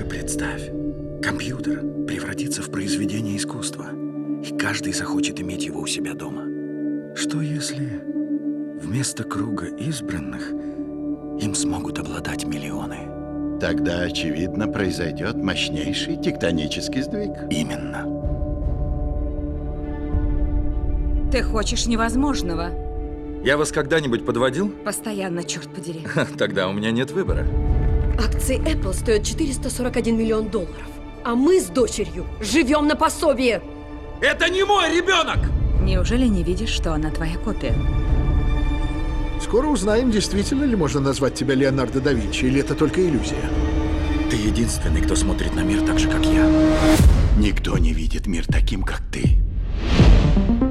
Только представь, компьютер превратится в произведение искусства, и каждый захочет иметь его у себя дома. Что если вместо круга избранных им смогут обладать миллионы? Тогда, очевидно, произойдет мощнейший тектонический сдвиг. Именно. Ты хочешь невозможного. Я вас когда-нибудь подводил? Постоянно, черт подери. Тогда у меня нет выбора. Акции Apple стоят 441 миллион долларов. А мы с дочерью живем на пособие. Это не мой ребенок! Неужели не видишь, что она твоя копия? Скоро узнаем, действительно ли можно назвать тебя Леонардо да Винчи, или это только иллюзия. Ты единственный, кто смотрит на мир так же, как я. Никто не видит мир таким, как ты.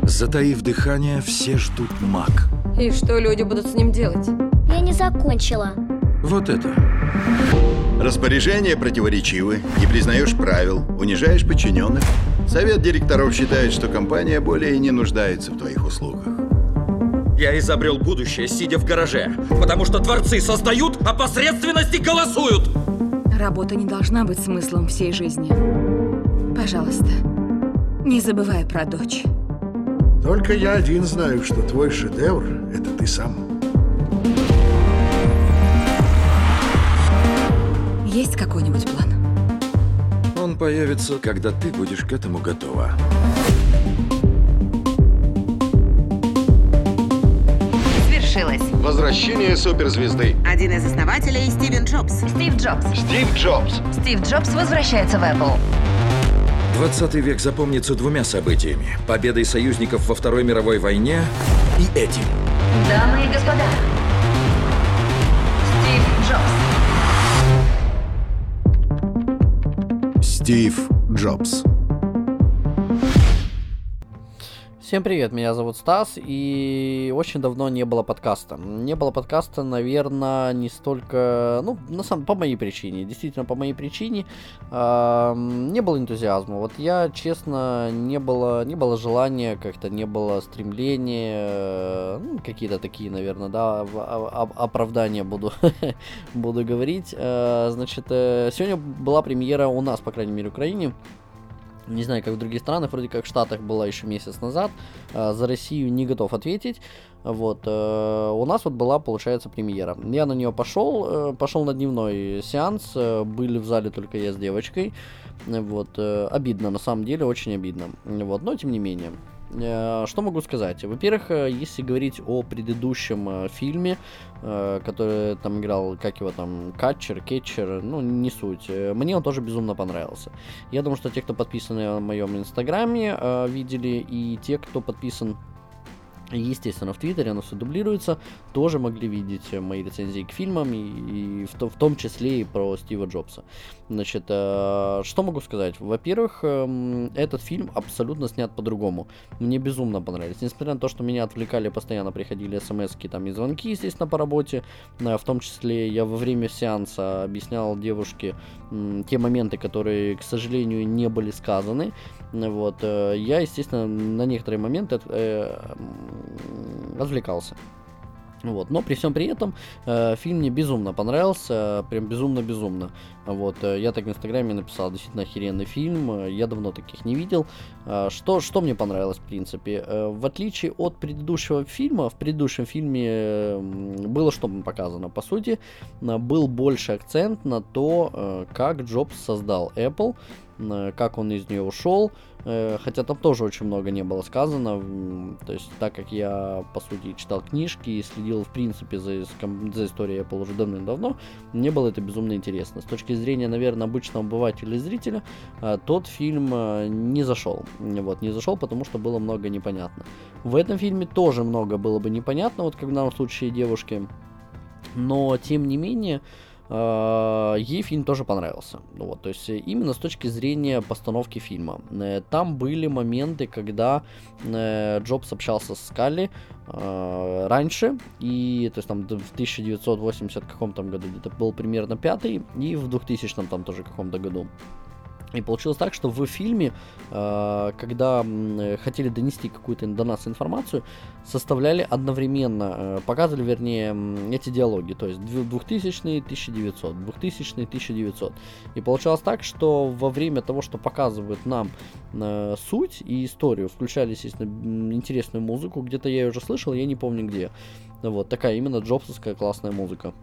Затаив дыхание, все ждут маг. И что люди будут с ним делать? Я не закончила. Вот это. Распоряжения противоречивы, не признаешь правил, унижаешь подчиненных. Совет директоров считает, что компания более не нуждается в твоих услугах. Я изобрел будущее, сидя в гараже, потому что творцы создают, а посредственности голосуют. Работа не должна быть смыслом всей жизни. Пожалуйста, не забывай про дочь. Только я один знаю, что твой шедевр — это ты сам. Есть какой-нибудь план? Он появится, когда ты будешь к этому готова. Свершилось. Возвращение суперзвезды. Один из основателей Стивен Джобс. Стив Джобс. Стив Джобс. Стив Джобс возвращается в Apple. 20 век запомнится двумя событиями. Победой союзников во Второй мировой войне и этим. Дамы и господа, Стив Джобс. Всем привет, меня зовут Стас, и очень давно не было подкаста. Не было подкаста, наверное, не столько, ну, на самом по моей причине, действительно по моей причине, не было энтузиазма. Вот я, честно, не было, не было желания, как-то не было стремления, э, ну, какие-то такие, наверное, да, оправдания буду, буду говорить. Э, значит, э, сегодня была премьера у нас, по крайней мере, в Украине, не знаю, как в других странах, вроде как в Штатах была еще месяц назад. А, за Россию не готов ответить. Вот. Э, у нас вот была, получается, премьера. Я на нее пошел, э, пошел на дневной сеанс. Э, были в зале только я с девочкой. Вот. Обидно, на самом деле, очень обидно. Вот. Но тем не менее. Что могу сказать? Во-первых, если говорить о предыдущем фильме, который там играл, как его там, Катчер, Кетчер, ну, не суть. Мне он тоже безумно понравился. Я думаю, что те, кто подписаны на моем инстаграме, видели, и те, кто подписан Естественно, в Твиттере оно все дублируется. Тоже могли видеть мои рецензии к фильмам, и, и в, то, в том числе и про Стива Джобса. Значит, э, что могу сказать? Во-первых, э, этот фильм абсолютно снят по-другому. Мне безумно понравились. Несмотря на то, что меня отвлекали, постоянно приходили смс там и звонки, естественно, по работе. Э, в том числе я во время сеанса объяснял девушке э, те моменты, которые, к сожалению, не были сказаны. Вот, э, я, естественно, на некоторые моменты э, развлекался. Вот. Но при всем при этом э, фильм мне безумно понравился, прям безумно-безумно. Вот. Э, я так в Инстаграме написал, действительно охеренный фильм, э, я давно таких не видел. Э, что, что мне понравилось, в принципе? Э, в отличие от предыдущего фильма, в предыдущем фильме э, было что показано, по сути, э, был больше акцент на то, э, как Джобс создал Apple, э, как он из нее ушел, Э, хотя там тоже очень много не было сказано. То есть, так как я, по сути, читал книжки и следил, в принципе, за, за историей Apple уже давным-давно, мне было это безумно интересно. С точки зрения, наверное, обычного обывателя и зрителя, э, тот фильм э, не зашел. Вот, не зашел, потому что было много непонятно. В этом фильме тоже много было бы непонятно, вот как в данном случае девушки. Но, тем не менее, ей фильм тоже понравился. Вот, то есть именно с точки зрения постановки фильма. Э, там были моменты, когда э, Джобс общался с Скалли э, раньше, и то есть там в 1980 каком-то году где-то был примерно пятый, и в 2000 там тоже каком-то году. И получилось так, что в фильме, э, когда хотели донести какую-то до нас информацию, составляли одновременно, э, показывали, вернее, эти диалоги, то есть 2000 1900, 2000 1900. И получалось так, что во время того, что показывают нам э, суть и историю, включали, естественно, интересную музыку, где-то я ее уже слышал, я не помню где. Вот такая именно джобсовская классная музыка.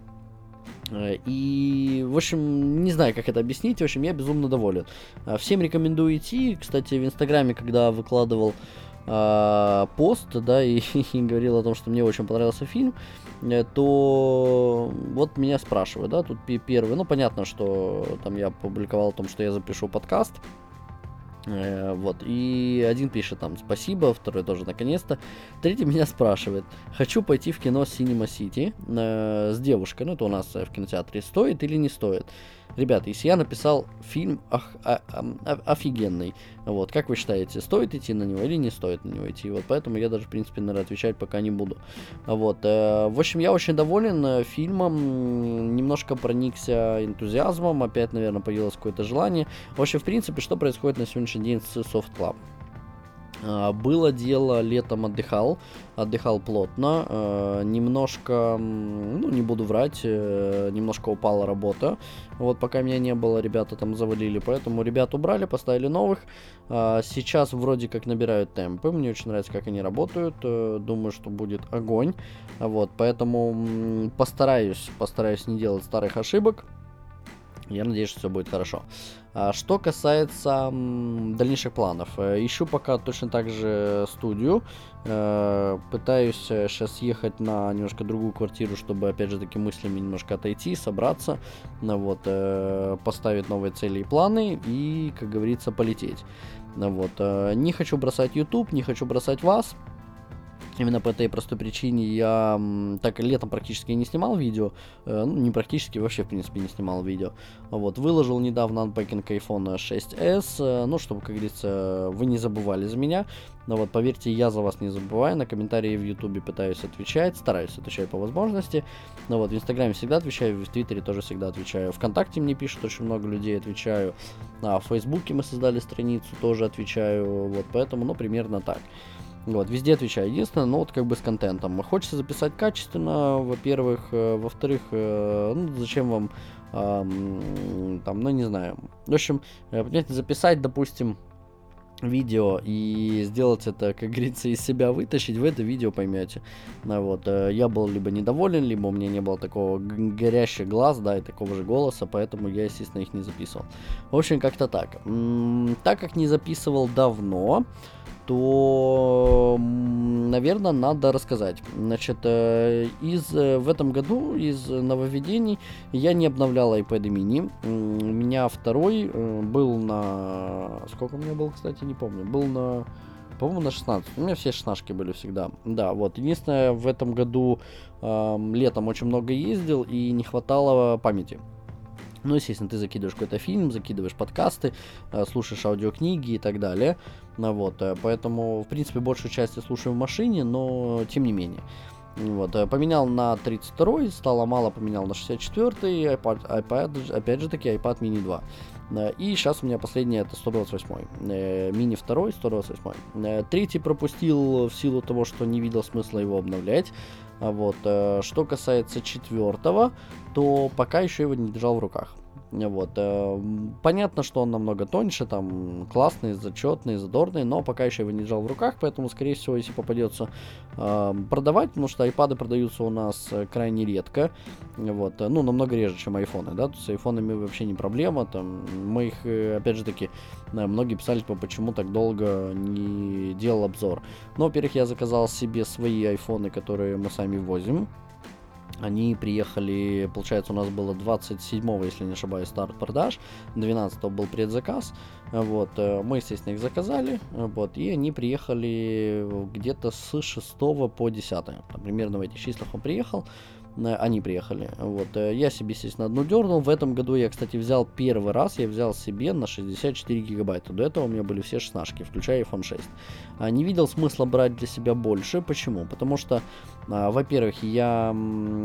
Э, И, в общем, не знаю, как это объяснить. В общем, я безумно доволен. Э, Всем рекомендую идти. Кстати, в Инстаграме, когда выкладывал э, пост, да, и, и говорил о том, что мне очень понравился фильм, то вот меня спрашивают, да, тут пе- первый, ну, понятно, что там я публиковал о том, что я запишу подкаст, Вот, и один пишет там спасибо, второй тоже наконец-то. Третий меня спрашивает, хочу пойти в кино Cinema City э, с девушкой, ну это у нас э, в кинотеатре, стоит или не стоит? Ребята, если я написал фильм ох- а- ам- а- офигенный, вот, как вы считаете, стоит идти на него или не стоит на него идти? Вот поэтому я даже, в принципе, наверное, отвечать пока не буду. Вот, э, в общем, я очень доволен э, фильмом, немножко проникся энтузиазмом, опять, наверное, появилось какое-то желание. В общем, в принципе, что происходит на сегодняшний день с Soft Club? А, Было дело, летом отдыхал, отдыхал плотно, э, немножко, ну не буду врать, э, немножко упала работа, вот пока меня не было, ребята там завалили, поэтому ребят убрали, поставили новых, А, сейчас вроде как набирают темпы, мне очень нравится, как они работают, э, думаю, что будет огонь, вот, поэтому постараюсь, постараюсь не делать старых ошибок, я надеюсь, что все будет хорошо. А что касается дальнейших планов, э, ищу пока точно так же студию. Э, пытаюсь сейчас ехать на немножко другую квартиру, чтобы опять же таки мыслями немножко отойти, собраться, вот, э, поставить новые цели и планы и, как говорится, полететь. Вот, э, не хочу бросать YouTube, не хочу бросать вас. Именно по этой простой причине я, так летом практически не снимал видео, э, ну не практически, вообще в принципе не снимал видео. Вот, выложил недавно unpacking iPhone 6s, э, ну, чтобы, как говорится, вы не забывали за меня. Но вот, поверьте, я за вас не забываю, на комментарии в Ютубе пытаюсь отвечать, стараюсь отвечать по возможности. Но вот, в Инстаграме всегда отвечаю, в Твиттере тоже всегда отвечаю. Вконтакте мне пишут очень много людей, отвечаю. А в Фейсбуке мы создали страницу, тоже отвечаю. Вот, поэтому, ну, примерно так. Вот, везде отвечаю. Единственное, ну вот как бы с контентом. Хочется записать качественно, во-первых. э, во-вторых, э, ну зачем вам ам, там, ну не знаю. В общем, э, понимаете, записать, допустим, видео и сделать это, как говорится, из себя вытащить, вы это видео поймете. Ну, вот, я был либо недоволен, либо у меня не было такого г- горящих глаз, да, и такого же голоса, поэтому я, естественно, их не записывал. В общем, как-то так. М, Так как не записывал давно, то, наверное, надо рассказать. Значит, э, из, э, в этом году из нововведений я не обновлял iPad mini. У меня второй э, был на... Сколько у меня был, кстати, не помню. Был на... По-моему, на 16. У меня все 16 были всегда. Да, вот. Единственное, в этом году эм, летом очень много ездил и не хватало памяти. Ну, естественно, ты закидываешь какой-то фильм, закидываешь подкасты, э, слушаешь аудиокниги и так далее. Вот, э, поэтому, в принципе, большую часть я слушаю в машине, но тем не менее. Вот, э, поменял на 32 стало мало, поменял на 64 iPad, iPad, опять же таки, iPad mini 2. Э, И сейчас у меня последний это 128 э, мини 2 128 Э, Третий пропустил в силу того, что не видел смысла его обновлять. А Вот. Что касается четвертого, то пока еще его не держал в руках. Вот. э, Понятно, что он намного тоньше, там классный, зачетный, задорный, но пока еще его не держал в руках, поэтому, скорее всего, если попадется э, продавать, потому что айпады продаются у нас э, крайне редко, вот, ну, намного реже, чем айфоны, да, с айфонами вообще не проблема, там, мы их, опять же таки, многие писали, типа, почему так долго не делал обзор. Ну, во-первых, я заказал себе свои айфоны, которые мы сами возим, они приехали, получается, у нас было 27, если не ошибаюсь, старт продаж, 12 был предзаказ, вот, э, мы, естественно, их заказали, вот, и они приехали где-то с 6 по 10, там, примерно в этих числах он приехал, э, они приехали, вот, э, я себе, естественно, одну дернул, в этом году я, кстати, взял первый раз, я взял себе на 64 гигабайта, до этого у меня были все 16, включая iPhone 6, а не видел смысла брать для себя больше, почему, потому что во-первых, я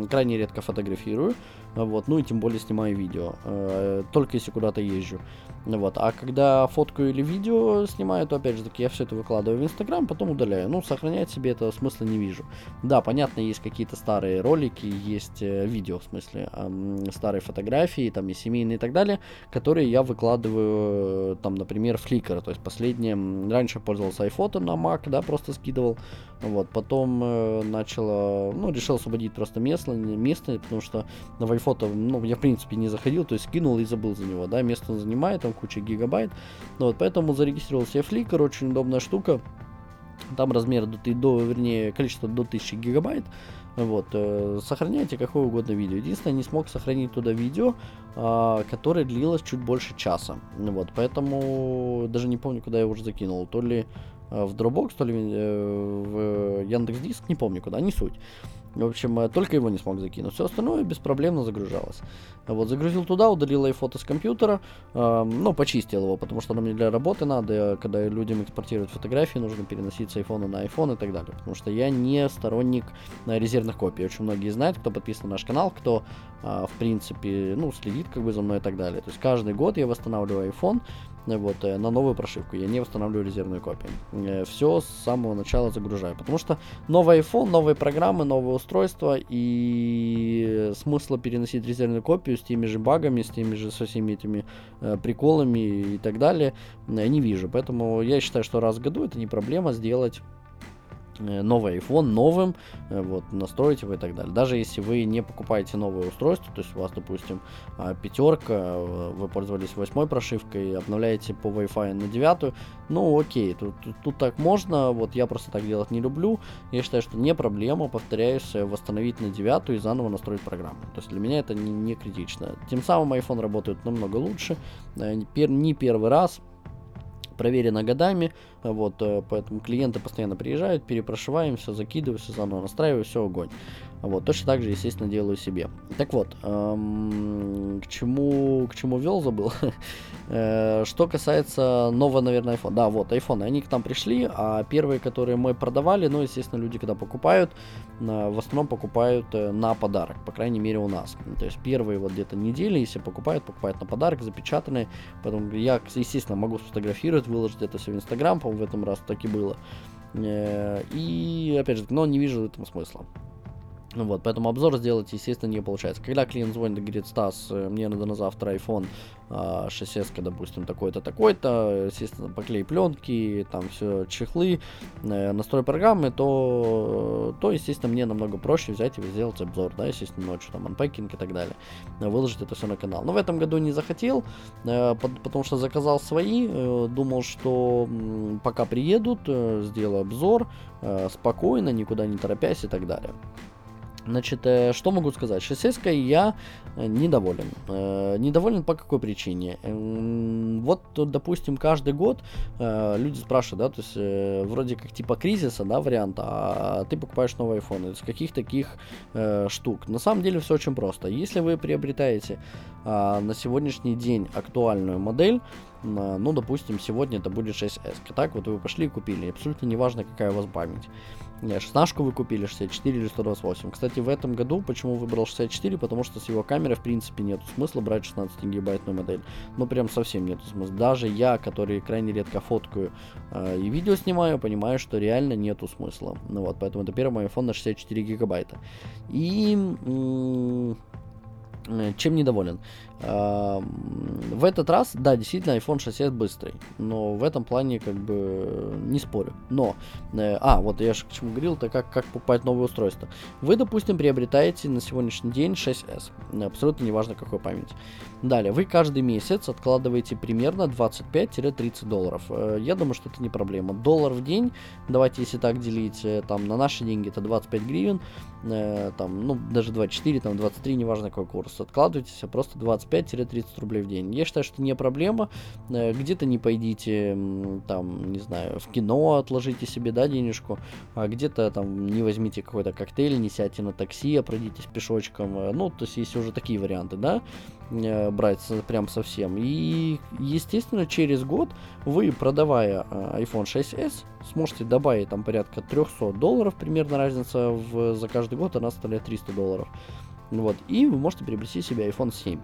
крайне редко фотографирую, вот, ну и тем более снимаю видео, э, только если куда-то езжу. Вот. А когда фотку или видео снимаю, то опять же таки я все это выкладываю в Инстаграм, потом удаляю. Ну, сохранять себе это смысла не вижу. Да, понятно, есть какие-то старые ролики, есть э, видео, в смысле, старые фотографии, там и семейные и так далее, которые я выкладываю, э, там, например, Flickr. То есть последнее, раньше пользовался iPhoto на Mac, да, просто скидывал. Вот, потом э, начал, ну, решил освободить просто место, место, потому что на iPhoto, ну, я в принципе не заходил, то есть скинул и забыл за него, да, место он занимает, там куча гигабайт. Ну, вот, поэтому зарегистрировал себе Flickr, очень удобная штука. Там размер до, до вернее, количество до 1000 гигабайт. Вот, э, сохраняйте какое угодно видео. Единственное, не смог сохранить туда видео, э, которое длилось чуть больше часа. Вот, поэтому даже не помню, куда я уже закинул. То ли э, в Dropbox, то ли э, в Яндекс Диск, не помню куда, не суть. В общем, э, только его не смог закинуть. Все остальное беспроблемно загружалось. Вот, загрузил туда, удалил iPhoto с компьютера, э, ну, почистил его, потому что оно мне для работы надо, когда людям экспортируют фотографии, нужно переносить с iPhone на iPhone и так далее. Потому что я не сторонник э, резервных копий. Очень многие знают, кто подписан на наш канал, кто, э, в принципе, ну, следит как бы за мной и так далее. То есть каждый год я восстанавливаю iPhone, вот, э, на новую прошивку. Я не восстанавливаю резервную копию. Э, Все с самого начала загружаю. Потому что новый iPhone, новые программы, новые устройства и смысла переносить резервную копию с теми же багами, с теми же со всеми этими э, приколами и так далее э, не вижу. Поэтому я считаю, что раз в году это не проблема сделать новый iPhone новым, э, вот, настроить его и так далее. Даже если вы не покупаете новое устройство, то есть у вас, допустим, а, пятерка, э, вы пользовались восьмой прошивкой, обновляете по Wi-Fi на девятую, ну окей, тут, тут, тут так можно, вот я просто так делать не люблю, я считаю, что не проблема, повторяюсь, восстановить на девятую и заново настроить программу. То есть для меня это не, не критично. Тем самым iPhone работает намного лучше, не первый раз, проверено годами, вот, э, поэтому клиенты постоянно приезжают, перепрошиваем, все закидываю, все заново настраиваю, все огонь. Вот, точно так же, естественно, делаю себе. Так вот, эм, к чему, к чему вел, забыл. э, что касается нового, наверное, iPhone. Да, вот, iPhone, они к нам пришли, а первые, которые мы продавали, ну, естественно, люди, когда покупают, э, в основном покупают на подарок, по крайней мере, у нас. То есть первые вот где-то недели, если покупают, покупают на подарок, запечатанные. Поэтому я, естественно, могу сфотографировать, выложить это все в Инстаграм, по-моему, в этом раз так и было. Э, и, опять же, но не вижу в этом смысла. Вот, поэтому обзор сделать, естественно, не получается. Когда клиент звонит и говорит, Стас, э, мне надо на завтра iPhone 6s, а, допустим, такой-то, такой-то, естественно, поклей пленки, там все, чехлы, э, настрой программы, то, то, естественно, мне намного проще взять и сделать обзор, да, естественно, ночью, там, анпекинг и так далее, выложить это все на канал. Но в этом году не захотел, э, потому что заказал свои, думал, что пока приедут, сделаю обзор, спокойно, никуда не торопясь и так далее. Значит, э, что могу сказать? 6 я э, недоволен. Э, недоволен по какой причине? Вот, допустим, каждый год люди спрашивают, да, то есть вроде как типа кризиса, да, варианта, а ты покупаешь новый iPhone. Из каких таких штук? На самом деле все очень просто. Если вы приобретаете на сегодняшний день актуальную модель, ну, допустим, сегодня это будет 6S. Так вот вы пошли и купили. Абсолютно неважно, какая у вас память. 16 вы купили, 64 или 128. Кстати, в этом году, почему выбрал 64? Потому что с его камерой, в принципе, нет смысла брать 16 гигабайтную модель. Ну, прям совсем нет смысла. Даже я, который крайне редко фоткаю э, и видео снимаю, понимаю, что реально нету смысла. Ну вот, поэтому это первый мой iPhone на 64 гигабайта. И... М- Э, чем недоволен? В этот раз, да, действительно, iPhone 6s быстрый, но в этом плане как бы не спорю. Но, э, а, вот я же к чему говорил, это как, как покупать новое устройство. Вы, допустим, приобретаете на сегодняшний день 6s, абсолютно неважно какой память. Далее, вы каждый месяц откладываете примерно 25-30 долларов. Э, я думаю, что это не проблема. Доллар в день, давайте если так делить, там на наши деньги это 25 гривен, там, ну, даже 24, там, 23, неважно какой курс, откладывайте себе просто 25 25-30 рублей в день. Я считаю, что не проблема. Э, где-то не пойдите, там, не знаю, в кино отложите себе, да, денежку, а где-то там не возьмите какой-то коктейль, не сядьте на такси, а пройдитесь пешочком. Э, ну, то есть есть уже такие варианты, да, э, брать прям совсем. И, естественно, через год вы, продавая iPhone 6s, сможете добавить там порядка 300 долларов, примерно разница в, за каждый год, она составляет 300 долларов. Вот, и вы можете приобрести себе iPhone 7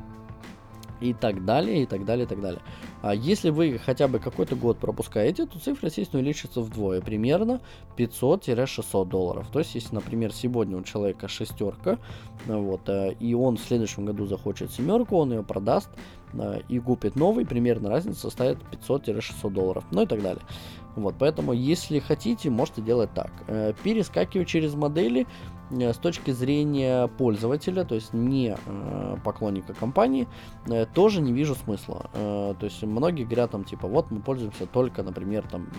и так далее, и так далее, и так далее. А если вы хотя бы какой-то год пропускаете, то цифра, естественно, увеличится вдвое, примерно 500-600 долларов. То есть, если, например, сегодня у человека шестерка, вот, э, и он в следующем году захочет семерку, он ее продаст э, и купит новый, примерно разница составит 500-600 долларов, ну и так далее. Вот, поэтому, если хотите, можете делать так. Э, перескакивать через модели с точки зрения пользователя, то есть не э, поклонника компании, тоже не вижу смысла. То есть многие говорят там типа, вот мы пользуемся только, например, там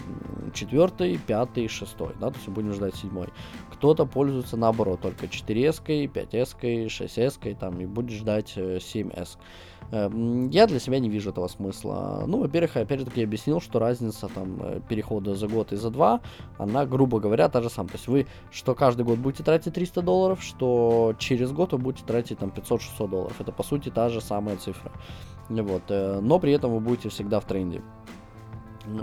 четвертый, пятый, шестой, да, то есть будем ждать седьмой. Кто-то пользуется наоборот только 4S, 5S, 6S, там и будет ждать 7S. Эм, я для себя не вижу этого смысла. Ну, во-первых, опять-таки объяснил, что разница там э, перехода за год и за два, она, грубо говоря, та же самая. То есть вы что каждый год будете тратить 300 долларов, что через год вы будете тратить там 500-600 долларов. Это, по сути, та же самая цифра. Вот. Э, но при этом вы будете всегда в тренде.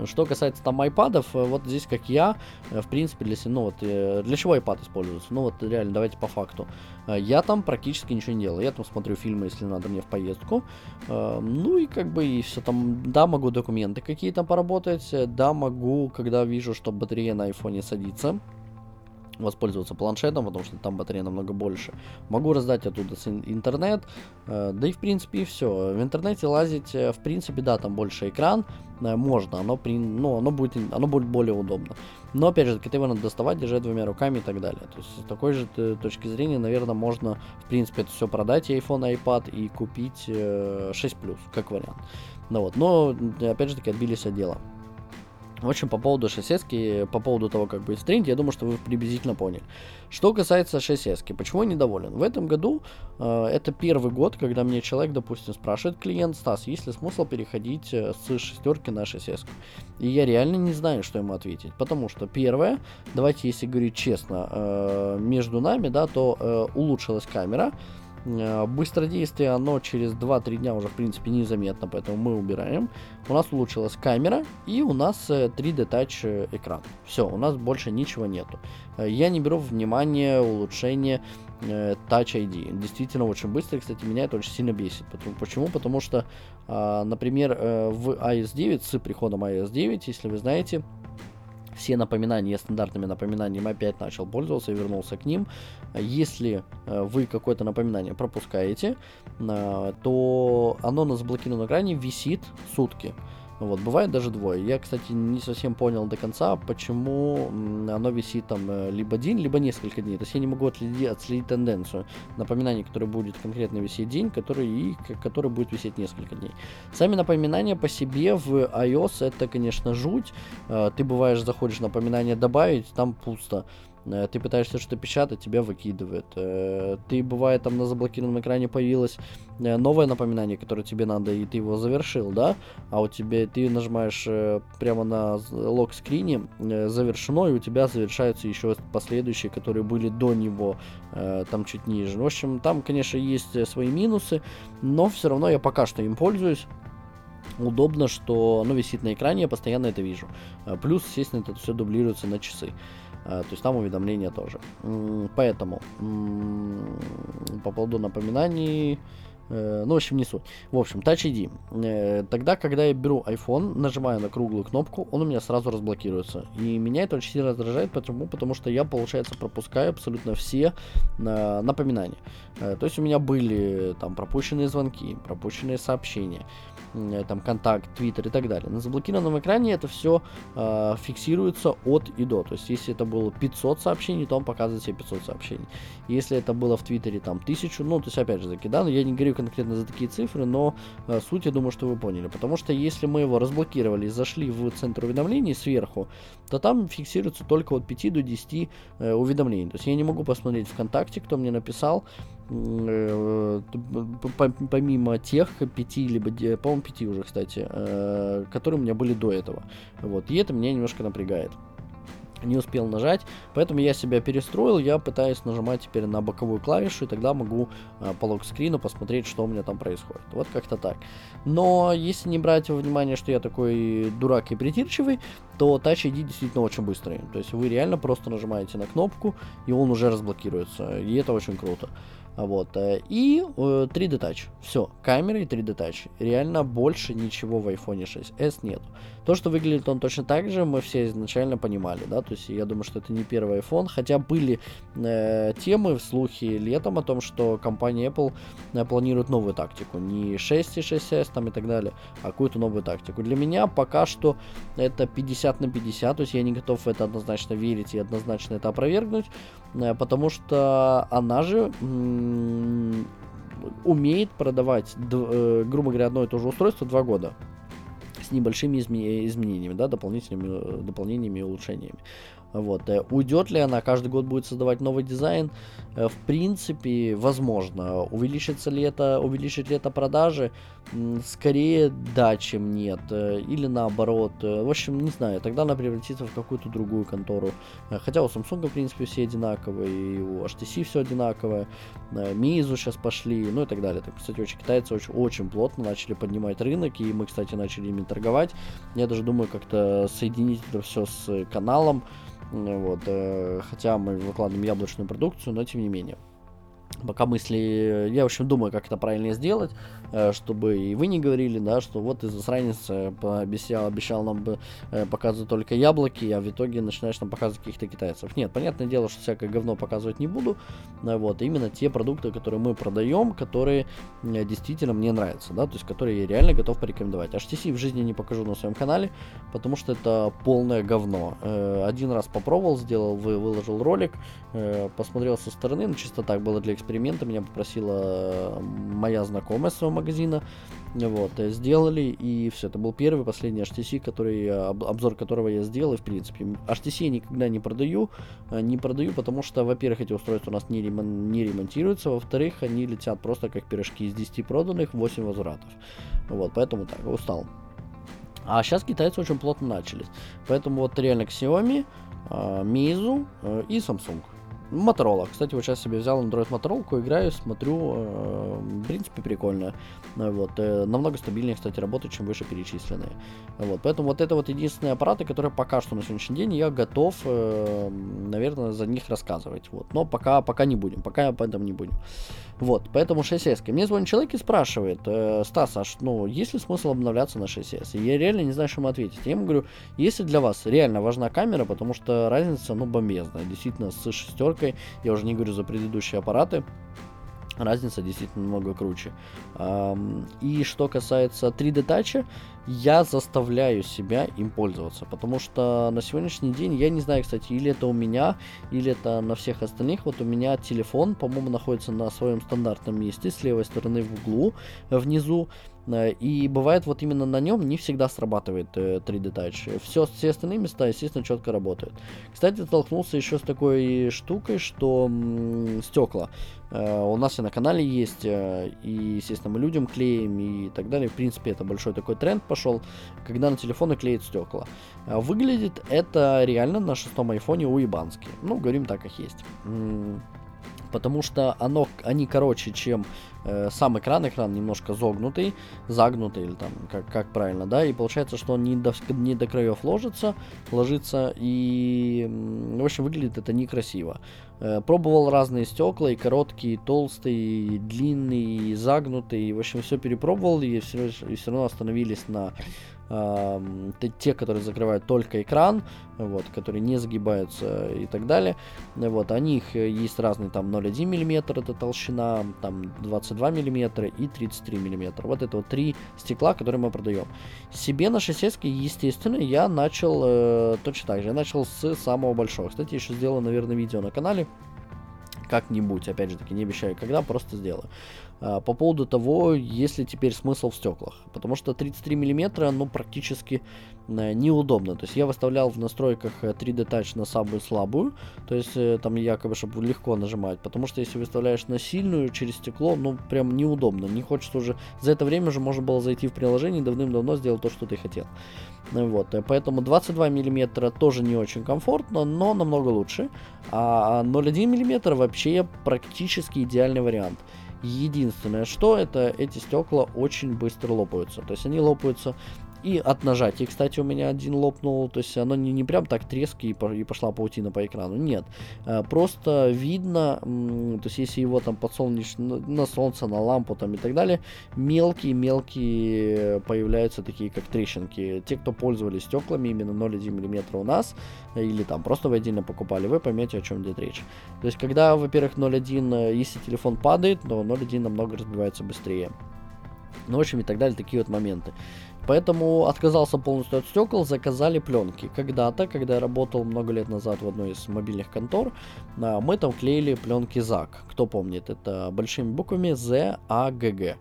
Что касается там айпадов, э, вот здесь как я, э, в принципе, для, ну, вот, э, для чего iPad используется? Ну вот реально, давайте по факту. Я там практически ничего не делаю. Я там смотрю фильмы, если надо мне в поездку. Ну и как бы и все там, да, могу документы какие-то поработать, да, могу, когда вижу, что батарея на айфоне садится, воспользоваться планшетом, потому что там батарея намного больше. Могу раздать оттуда интернет, э, да и в принципе и все. В интернете лазить, э, в принципе, да, там больше экран, э, можно, оно, при, ну, оно, будет, оно будет более удобно. Но опять же, его надо доставать, держать двумя руками и так далее. То есть с такой же точки зрения, наверное, можно, в принципе, это все продать, и iPhone, и iPad, и купить 6 Plus, как вариант. Ну вот, но опять же таки отбились от дела. В общем, по поводу 6 по поводу того, как будет стринг, я думаю, что вы приблизительно поняли. Что касается 6 почему я недоволен? В этом году э, это первый год, когда мне человек, допустим, спрашивает клиент, Стас, есть ли смысл переходить э, с шестерки на 6 И я реально не знаю, что ему ответить. Потому что первое, давайте, если говорить честно, э, между нами, да, то э, улучшилась камера, быстродействие, оно через 2-3 дня уже, в принципе, незаметно, поэтому мы убираем. У нас улучшилась камера, и у нас 3D э, Touch э, экран. Все, у нас больше ничего нету. Я не беру внимание улучшение Touch ID. Действительно очень быстро, кстати, меня это очень сильно бесит. Почему? Потому что, а, например, в iOS 9, с приходом iOS 9, если вы знаете, все напоминания, стандартными напоминаниями опять начал пользоваться и вернулся к ним. Если э, вы какое-то напоминание пропускаете, э, то оно на заблокированном экране висит сутки. Вот, бывает даже двое. Я, кстати, не совсем понял до конца, почему оно висит там э, либо день, либо несколько дней. То есть я не могу отследить, отследить тенденцию. Напоминание, которое будет конкретно висеть день, который, и который будет висеть несколько дней. Сами напоминания по себе в iOS это, конечно, жуть. Э, ты бываешь, заходишь напоминание добавить, там пусто. Э, ты пытаешься что-то печатать, тебя выкидывает. Э, ты, бывает, там на заблокированном экране появилось э, новое напоминание, которое тебе надо, и ты его завершил, да? А у тебя ты нажимаешь прямо на лог-скрине завершено, и у тебя завершаются еще последующие, которые были до него, там чуть ниже. В общем, там, конечно, есть свои минусы, но все равно я пока что им пользуюсь удобно, что оно висит на экране, я постоянно это вижу. Плюс, естественно, это все дублируется на часы. Э, то есть там уведомления тоже. Поэтому по поводу напоминаний, э, ну, в общем, не суть. В общем, Touch ID. Э, тогда, когда я беру iPhone, нажимаю на круглую кнопку, он у меня сразу разблокируется. И меня это очень сильно раздражает, потому, потому что я, получается, пропускаю абсолютно все напоминания. То есть у меня были там пропущенные звонки, пропущенные сообщения, э, там контакт, твиттер и так далее. На заблокированном экране это все э, фиксируется от и до. То есть, если это было 500 сообщений, то он показывает себе 500 сообщений. Если это было в твиттере там 1000, ну, то есть, опять же таки, да, но я не говорю конкретно за такие цифры, но э, суть, я думаю, что вы поняли. Потому что если мы его разблокировали и зашли в центр уведомлений сверху, то там фиксируется только от 5 до 10 э, уведомлений. То есть, я не могу посмотреть ВКонтакте, кто мне написал, э, помимо тех пяти, либо, по-моему, пяти уже, кстати, э, которые у меня были до этого. Вот, и это меня немножко напрягает не успел нажать, поэтому я себя перестроил, я пытаюсь нажимать теперь на боковую клавишу, и тогда могу э, по лог-скрину посмотреть, что у меня там происходит. Вот как-то так. Но если не брать во внимание, что я такой дурак и притирчивый, то Touch ID действительно очень быстрый. То есть вы реально просто нажимаете на кнопку, и он уже разблокируется, и это очень круто. Вот. Э, и 3D э, Touch. Все, камера и 3D Touch. Реально больше ничего в iPhone 6s нет. То, что выглядит он точно так же, мы все изначально понимали, да, то есть я думаю, что это не первый iPhone, хотя были э, темы, слухи летом о том, что компания Apple э, планирует новую тактику, не 6 и 6s там и так далее, а какую-то новую тактику. Для меня пока что это 50 на 50, то есть я не готов в это однозначно верить и однозначно это опровергнуть, э, потому что она же умеет продавать, э, грубо говоря, одно и то же устройство два года с небольшими изменениями, да, дополнительными дополнениями и улучшениями. Вот. Э, уйдет ли она, каждый год будет создавать новый дизайн? Э, в принципе, возможно. Увеличится ли это, увеличит ли это продажи? Скорее да, чем нет. Э, или наоборот. В общем, не знаю. Тогда она превратится в какую-то другую контору. Хотя у Samsung, в принципе, все одинаковые. И у HTC все одинаковое. Meizu сейчас пошли. Ну и так далее. Так, кстати, очень китайцы очень, очень плотно начали поднимать рынок. И мы, кстати, начали ими торговать. Я даже думаю, как-то соединить это все с каналом. Вот, э, хотя мы выкладываем яблочную продукцию, но тем не менее. Пока мысли... Я, в общем, думаю, как это правильно сделать. Э, чтобы и вы не говорили, да, что вот из засранец э, обещал, обещал нам бы э, показывать только яблоки, а в итоге начинаешь нам показывать каких-то китайцев. Нет, понятное дело, что всякое говно показывать не буду, вот, именно те продукты, которые мы продаем, которые действительно мне нравятся, да, то есть которые я реально готов порекомендовать. HTC в жизни не покажу на своем канале, потому что это полное говно. Один раз попробовал, сделал, выложил ролик, посмотрел со стороны, ну, чисто так было для эксперимента, меня попросила моя знакомая своего магазина. Вот, э, сделали, и все. Это был первый, последний HTC, который, обзор которого я сделал, и в принципе. HTC я никогда не продаю, э, не продаю, потому что, во-первых, эти устройства у нас не, ремон, не ремонтируются, во-вторых, они летят просто как пирожки из 10 проданных, 8 возвратов. Вот, поэтому так, устал. А сейчас китайцы очень плотно начались. Поэтому вот реально Xiaomi, э, Meizu и Samsung. Моторола. Кстати, вот сейчас себе взял Android Моторолку, играю, смотрю, э, в принципе, прикольно. Вот, э, намного стабильнее, кстати, работает, чем выше перечисленные. Вот, поэтому вот это вот единственные аппараты, которые пока что на сегодняшний день я готов, э, наверное, за них рассказывать. Вот, но пока, пока не будем, пока об этом не будем. Вот, поэтому 6S. Мне звонит человек и спрашивает, э, Стас, а ну, есть ли смысл обновляться на 6S? И я реально не знаю, что ему ответить. Я ему говорю, если для вас реально важна камера, потому что разница, ну, бомбезная. Действительно, с шестеркой, я уже не говорю за предыдущие аппараты, разница действительно намного круче. И что касается 3D Touch, я заставляю себя им пользоваться, потому что на сегодняшний день, я не знаю, кстати, или это у меня, или это на всех остальных, вот у меня телефон, по-моему, находится на своем стандартном месте, с левой стороны в углу, внизу, и бывает вот именно на нем не всегда срабатывает 3D э, Touch. Все, все остальные места, естественно, четко работают. Кстати, столкнулся еще с такой штукой, что стекла. Э, у нас и на канале есть, и, естественно, мы людям клеим и так далее. В принципе, это большой такой тренд пошел, когда на телефоны клеят стекла. Выглядит это реально на шестом айфоне уебански. Ну, говорим так, как есть потому что оно, они короче, чем э, сам экран, экран немножко загнутый, загнутый или там, как, как правильно, да, и получается, что он не до, не до краев ложится, ложится, и, в общем, выглядит это некрасиво. Э, пробовал разные стекла, и короткие, и толстые, и длинные, и загнутые, и, в общем, все перепробовал, и все, и все равно остановились на те, которые закрывают только экран, вот, которые не загибаются и так далее. Вот, у них есть разные, там 0,1 мм это толщина, там 22 22 мм и 33 мм. Вот это вот три стекла, которые мы продаем. Себе на шоссейской, естественно, я начал э, точно так же. Я начал с самого большого. Кстати, еще сделал, наверное, видео на канале как-нибудь, опять же таки, не обещаю когда, просто сделаю. А, по поводу того, есть ли теперь смысл в стеклах. Потому что 33 мм, ну, практически э, неудобно. То есть я выставлял в настройках 3D э, Touch на самую слабую, то есть э, там якобы, чтобы легко нажимать. Потому что если выставляешь на сильную через стекло, ну, прям неудобно. Не хочется уже... За это время уже можно было зайти в приложение и давным-давно сделать то, что ты хотел. Вот, поэтому 22 мм тоже не очень комфортно, но намного лучше. А 0,1 мм вообще практически идеальный вариант. Единственное, что это эти стекла очень быстро лопаются. То есть они лопаются и от нажатия, кстати, у меня один лопнул, то есть оно не, не прям так трески и, по, и пошла паутина по экрану, нет. А, просто видно, то есть если его там подсолнечь на солнце, на лампу там и так далее, мелкие-мелкие появляются такие как трещинки. Те, кто пользовались стеклами именно 0,1 мм у нас, или там просто вы отдельно покупали, вы поймете, о чем идет речь. То есть когда, во-первых, 0,1, если телефон падает, то 0,1 намного разбивается быстрее. Ну, в общем, и так далее, такие вот моменты. Поэтому отказался полностью от стекол, заказали пленки. Когда-то, когда я работал много лет назад в одной из мобильных контор, а, мы там клеили пленки ZAG. Кто помнит, это большими буквами Z-A-G-G.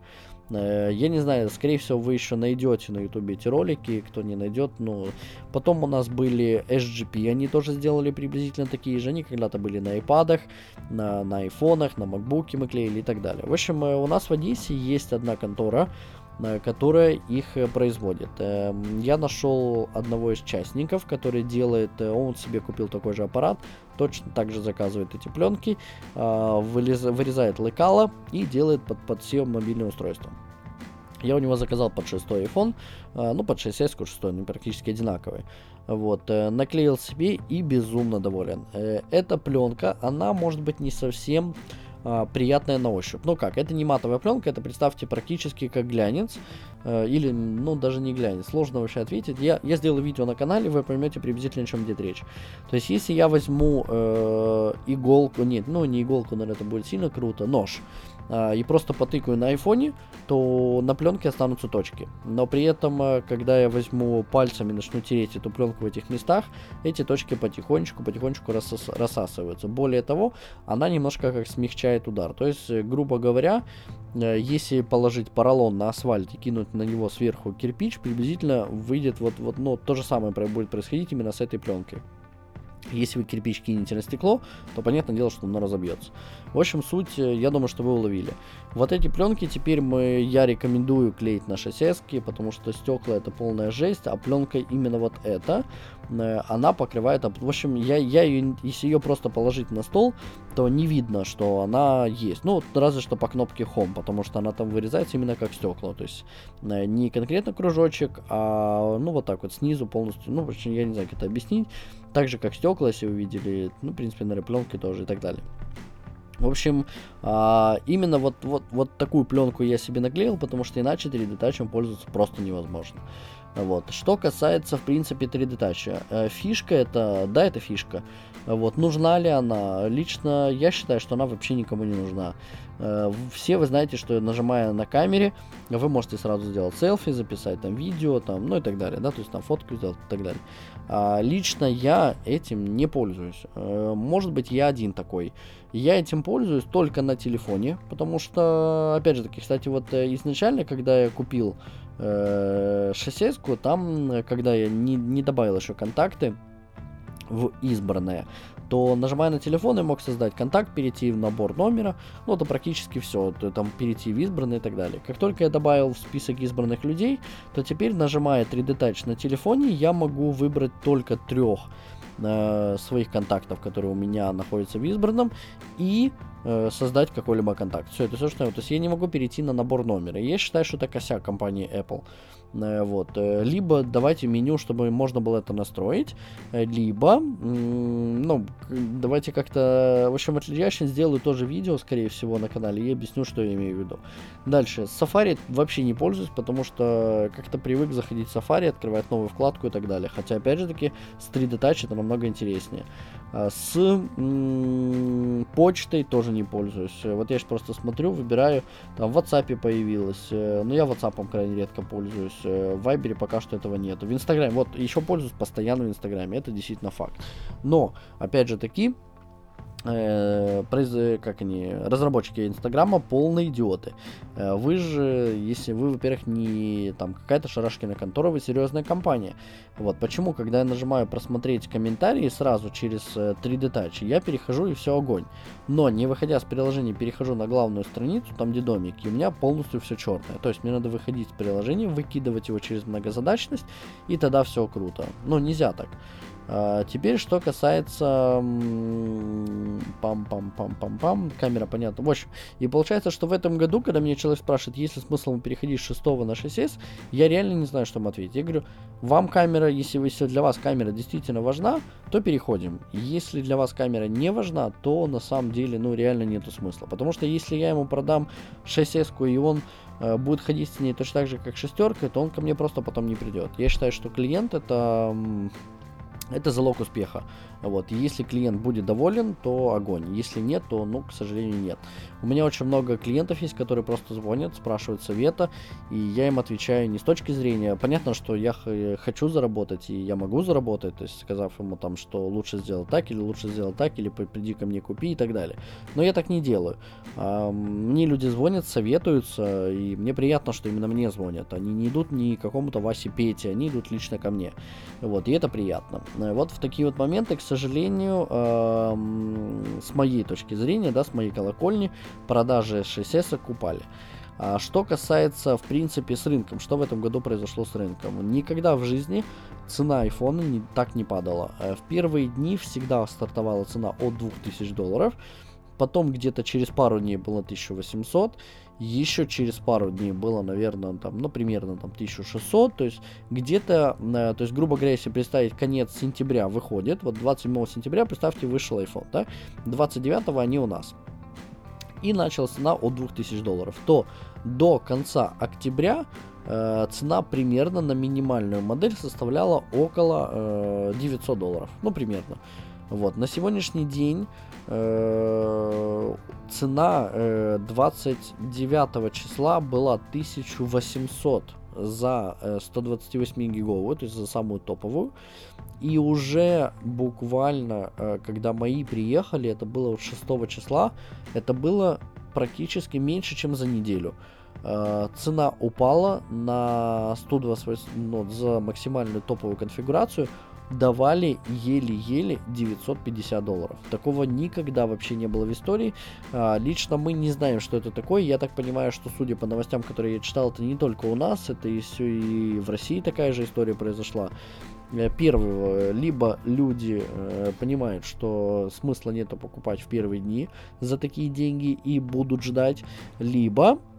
Э, я не знаю, скорее всего, вы еще найдете на ютубе эти ролики, кто не найдет, ну, потом у нас были SGP, они тоже сделали приблизительно такие же, они когда-то были на iPad, на, на айфонах, на MacBook мы клеили и так далее. В общем, э, у нас в Одессе есть одна контора, которая их э, производит. Эм, я нашел одного из частников, который делает, э, он себе купил такой же аппарат, точно так же заказывает эти пленки, вырезает лекала и делает под, под все мобильное устройство. Я у него заказал под 6 iPhone, ну под 6s, 6, они практически одинаковые. Вот, наклеил себе и безумно доволен. Эта пленка, она может быть не совсем а, приятная на ощупь. Ну как, это не матовая пленка, это представьте практически как глянец. Э, или, ну, даже не глянец. Сложно вообще ответить. Я, я сделал видео на канале, вы поймете приблизительно, о чем идет речь. То есть, если я возьму э, иголку, нет, ну, не иголку, наверное, это будет сильно круто, нож и просто потыкаю на айфоне, то на пленке останутся точки. Но при этом, а, когда я возьму пальцами начну тереть эту пленку в этих местах, эти точки потихонечку, потихонечку рассос, рассасываются. Более того, она немножко как смягчает удар. То есть, э, грубо говоря, э, если положить поролон на асфальт и кинуть на него сверху кирпич, приблизительно выйдет вот, вот ну, то же самое будет происходить именно с этой пленкой. Если вы кирпич кинете на стекло, то понятное дело, что оно разобьется. В общем, суть, э, я думаю, что вы уловили. Вот эти пленки теперь мы, я рекомендую клеить на шоссейские, потому что стекла это полная жесть, а пленка именно вот эта, э, она покрывает, в общем, я, я ее, если ее просто положить на стол, то не видно, что она есть. Ну, разве что по кнопке Home, потому что она там вырезается именно как стекло, то есть э, не конкретно кружочек, а ну вот так вот снизу полностью, ну, в общем, я не знаю, как это объяснить, так же как стекла, если вы видели, ну, в принципе, на пленке тоже и так далее. В общем, а, именно вот, вот, вот такую пленку я себе наклеил, потому что иначе 3D Touch пользоваться просто невозможно. Вот. Что касается, в принципе, 3D Touch. Э, фишка это, да, это фишка. Вот. Нужна ли она? Лично я считаю, что она вообще никому не нужна. Э, все вы знаете, что нажимая на камере, вы можете сразу сделать селфи, записать там видео, там, ну и так далее, да, то есть там фотку сделать и так далее. А лично я этим не пользуюсь. Э, может быть, я один такой. Я этим пользуюсь только на телефоне, потому что, опять же таки, кстати, вот изначально, когда я купил э, шоссейскую, там, когда я не, не добавил еще контакты в избранное, то нажимая на телефон я мог создать контакт, перейти в набор номера, ну это практически все, то, там перейти в избранные и так далее. Как только я добавил в список избранных людей, то теперь нажимая 3D Touch на телефоне, я могу выбрать только трех э, своих контактов, которые у меня находятся в избранном, и э, создать какой-либо контакт. Все, это все, что я... То есть я не могу перейти на набор номера. Я считаю, что это косяк компании Apple. Э, вот. Э, либо давайте меню, чтобы можно было это настроить, э, либо, ну, давайте как-то, в общем, я сейчас сделаю тоже видео, скорее всего, на канале и объясню, что я имею в виду. Дальше. Safari вообще не пользуюсь, потому что как-то привык заходить в Safari, открывать новую вкладку и так далее. Хотя, опять же таки, с 3D Touch это намного интереснее. А с почтой тоже не пользуюсь. Вот я же просто смотрю, выбираю, там в WhatsApp появилось, э, но я WhatsApp крайне редко пользуюсь, э, в Viber пока что этого нет. В Инстаграме, вот еще пользуюсь постоянно в Инстаграме, это действительно факт. Но, опять же таки, э, произ- как они, разработчики Инстаграма полные идиоты. Э, Вы же, если вы, во-первых, не там какая-то шарашкина контора, вы серьезная компания. Вот почему, когда я нажимаю просмотреть комментарии сразу через э, 3D Touch, я перехожу и все огонь. Но не выходя с приложения, перехожу на главную страницу, там где домик, и у меня полностью все черное. То есть мне надо выходить с приложения, выкидывать его через многозадачность, и тогда все круто. Но нельзя так. А, теперь, что касается пам-пам-пам-пам-пам, камера, понятно. В общем, и получается, что в этом году, когда меня человек спрашивает, есть ли смысл переходить с 6 на 6s, я реально не знаю, что ему ответить. Я говорю, вам камера, если, вы- если для вас камера действительно важна, то переходим. Если для вас камера не важна, то на самом деле, ну, реально нету смысла. Потому что если я ему продам 6s и он э, будет ходить с ней точно так же, как шестерка, то он ко мне просто потом не придет. Я считаю, что клиент это это залог успеха. Вот. И если клиент будет доволен, то огонь. Если нет, то, ну, к сожалению, нет. У меня очень много клиентов есть, которые просто звонят, спрашивают совета, и я им отвечаю не с точки зрения... Понятно, что я х- хочу заработать, и я могу заработать, то есть сказав ему там, что лучше сделать так, или лучше сделать так, или «П- приди ко мне купи и так далее. Но я так не делаю. Мне люди звонят, советуются, и мне приятно, что именно мне звонят. Они не идут ни к какому-то Васе Пете, они идут лично ко мне. Вот, и это приятно. Э, Вот в такие вот моменты, к сожалению, эм, с моей точки зрения, да, с моей колокольни, продажи 6S упали. А что касается, в принципе, с рынком, что в этом году произошло с рынком? Никогда в жизни цена айфона не, так не падала. Э, В первые дни всегда стартовала цена от 2000 долларов, потом где-то через пару дней было 1800, еще через пару дней было, наверное, там, ну, примерно там 1600, то есть где-то, э, то есть, грубо говоря, если представить, конец сентября выходит, вот 27 сентября, представьте, вышел iPhone, да, 29 они у нас, и началась цена от 2000 долларов, то до конца октября э, цена примерно на минимальную модель составляла около э, 900 долларов, ну, примерно. Вот, на сегодняшний день цена э, 29 числа была 1800 за э, 128 гиговую, то есть за самую топовую. И уже буквально, э, когда мои приехали, это было вот 6 числа, это было практически меньше, чем за неделю. Э, цена упала на 128, ну, за максимальную топовую конфигурацию давали еле-еле 950 долларов. Такого никогда вообще не было в истории. А, лично мы не знаем, что это такое. Я так понимаю, что судя по новостям, которые я читал, это не только у нас, это и все и в России такая же история произошла. Э, Первое, либо люди э, понимают, что смысла нету покупать в первые дни за такие деньги и будут ждать, либо э,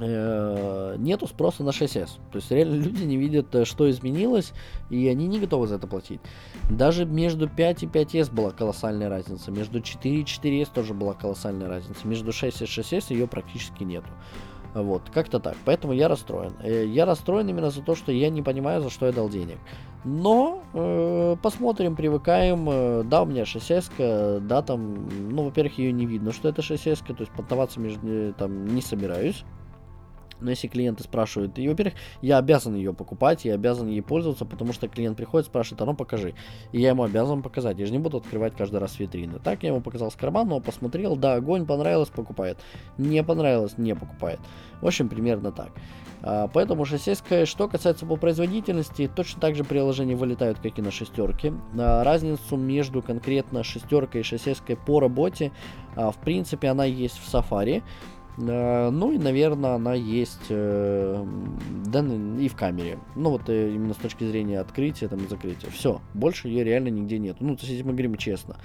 нету спроса на 6S. То есть реально люди не видят, э, что изменилось, и они не готовы за это платить. Даже между 5 и 5S была колоссальная разница, между 4 и 4S тоже была колоссальная разница, между 6 и 6S ее практически нету. Вот, как-то так. Поэтому я расстроен. Э, Я расстроен именно за то, что я не понимаю, за что я дал денег. Но э, посмотрим, привыкаем. Э, Да, у меня 6S, да, там, ну, во-первых, ее не видно, что это 6S, то есть поддаваться между, э, там не собираюсь. Но если клиенты спрашивают, и, во-первых, я обязан ее покупать, я обязан ей пользоваться, потому что клиент приходит, спрашивает, а ну покажи. И я ему обязан показать. Я же не буду открывать каждый раз витрины. Так я ему показал с кармана, он посмотрел, да, огонь понравилось, покупает. Не понравилось, не покупает. В общем, примерно так. А, Поэтому 6 что касается по производительности, точно так же приложения вылетают, как и на шестерке. А, Разницу между конкретно шестеркой и 6 по работе, а, в принципе, она есть в Safari. Э, Ну и, наверное, она есть э, да, и в камере. Ну вот э, именно с точки зрения открытия там, и закрытия. Все, больше ее реально нигде нет. Ну, то есть, если мы говорим честно.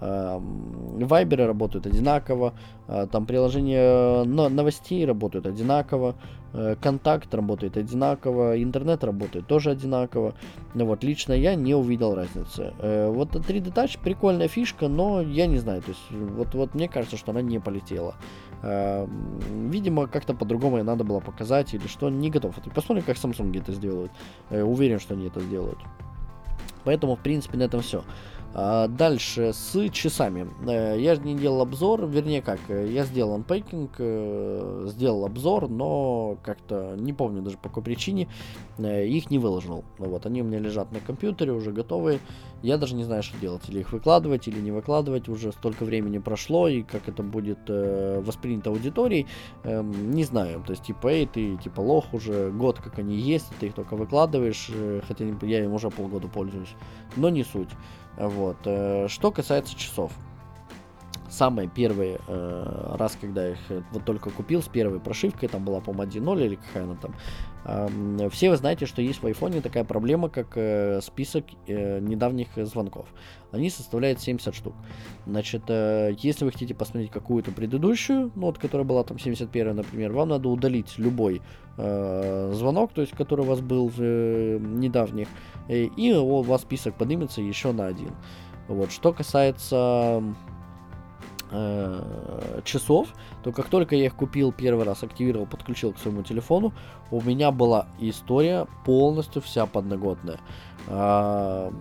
Эм, Вайберы работают одинаково, э, там приложения но- новостей работают одинаково, контакт работает одинаково, интернет работает тоже одинаково. Ну вот, лично я не увидел разницы. Вот 3D Touch прикольная фишка, но я не знаю, то есть вот, вот мне кажется, что она не полетела. Эм, Видимо, как-то по-другому ей надо было показать или что, не готов. Посмотрим, как Samsung это сделают. Э, Уверен, что они это сделают. Поэтому, в принципе, на этом все. А дальше с часами. Э, я не делал обзор, вернее как, э, я сделал анпейкинг, э, сделал обзор, но как-то не помню даже по какой причине их не выложил. Вот, они у меня лежат на компьютере, уже готовые. Я даже не знаю, что делать, или их выкладывать, или не выкладывать. Уже столько времени прошло, и как это будет воспринято аудиторией, эм, не знаю. То есть, типа, эй, ты типа лох уже год, как они есть, ты их только выкладываешь, хотя я им уже полгода пользуюсь. Но не суть. Вот. Э, что касается часов. Самый первый э, раз, когда их э, вот только купил с первой прошивкой, там была, по-моему, 1.0 или какая она там, э, все вы знаете, что есть в айфоне такая проблема, как э, список э, недавних звонков. Они составляют 70 штук. Значит, э, если вы хотите посмотреть какую-то предыдущую, ну вот, которая была там 71, например, вам надо удалить любой э, звонок, то есть, который у вас был э, недавних, э, и у вас список поднимется еще на один. Вот, что касается э, часов, то как только я их купил первый раз, активировал, подключил к своему телефону, у меня была история полностью вся подноготная. А,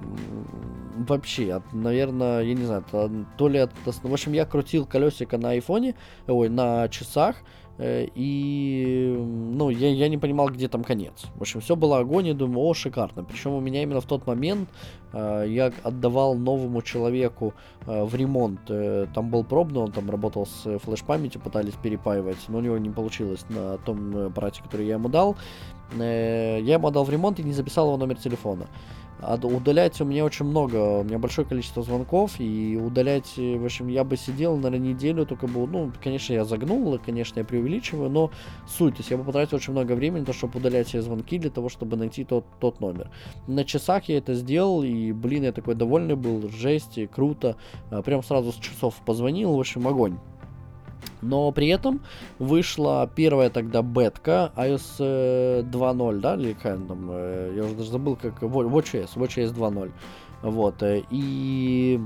вообще, от, наверное, я не знаю, то, то ли от... В общем, я крутил колесико на айфоне, ой, на часах, и, ну, я, я не понимал, где там конец. В общем, все было огонь, и думаю, о, шикарно. Причем у меня именно в тот момент э, я отдавал новому человеку э, в ремонт. Э, там был пробный, он там работал с флеш-памятью, пытались перепаивать, но у него не получилось на том аппарате, который я ему дал. Э, я ему отдал в ремонт и не записал его номер телефона. А удалять у меня очень много, у меня большое количество звонков, и удалять, в общем, я бы сидел, наверное, неделю, только бы, ну, конечно, я загнул, конечно, я преувеличиваю, но суть, то есть я бы потратил очень много времени, то, чтобы удалять все звонки, для того, чтобы найти тот, тот номер. На часах я это сделал, и, блин, я такой довольный был, жесть, круто, а, прям сразу с часов позвонил, в общем, огонь. Но при этом вышла первая тогда бетка iOS 2.0, да, или какая там, э, я уже даже забыл, как WatchOS, WatchOS 2.0. Вот, э, и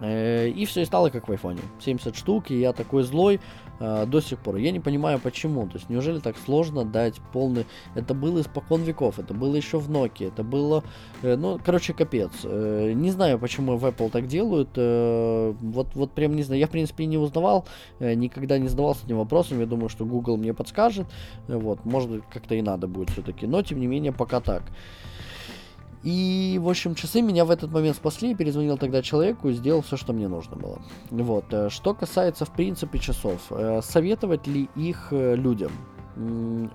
Э, и все и стало как в айфоне. 70 штук, и я такой злой э, до сих пор. Я не понимаю почему. То есть неужели так сложно дать полный... Это было испокон веков, это было еще в Nokia, это было... Э, ну, короче, капец. Э, не знаю, почему в Apple так делают. Вот, вот прям не знаю. Я, в принципе, не узнавал, никогда не задавался этим вопросом. Я думаю, что Google мне подскажет. Вот, может, как-то и надо будет все-таки. Но, тем не менее, пока так. И, в общем, часы меня в этот момент спасли, перезвонил тогда человеку и сделал все, что мне нужно было. Вот. Э, что касается, в принципе, часов. Э, советовать ли их э, людям?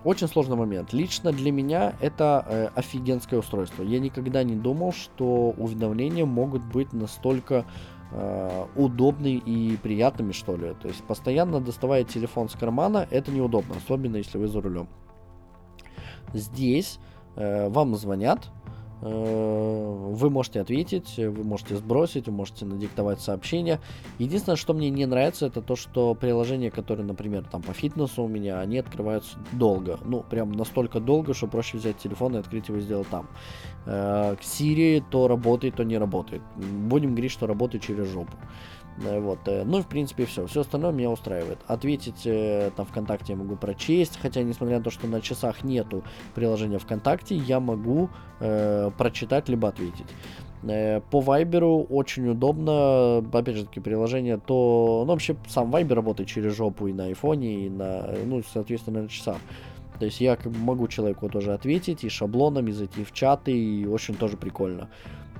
Очень сложный момент. Лично для меня это офигенское устройство. Я никогда не думал, что уведомления могут быть настолько э, удобными и приятными, что ли. То есть постоянно доставая телефон с кармана, это неудобно, особенно если вы за рулем. Здесь э, вам звонят, вы можете ответить, вы можете сбросить, вы можете надиктовать сообщения. Единственное, что мне не нравится, это то, что приложения, которые, например, там по фитнесу у меня, они открываются долго. Ну, прям настолько долго, что проще взять телефон и открыть его и сделать там. Э, к Siri то работает, то не работает. Будем говорить, что работает через жопу. Э, вот. Э, ну и в принципе все. Все остальное меня устраивает. Ответить э, там ВКонтакте я могу прочесть, хотя несмотря на то, что на часах нету приложения ВКонтакте, я могу э, прочитать либо ответить. По Вайберу очень удобно, опять же таки, приложение, то, ну, вообще, сам Вайбер работает через жопу и на айфоне, и на, ну, соответственно, на часах. То есть я могу человеку тоже ответить и шаблонами зайти в чаты, и очень тоже прикольно.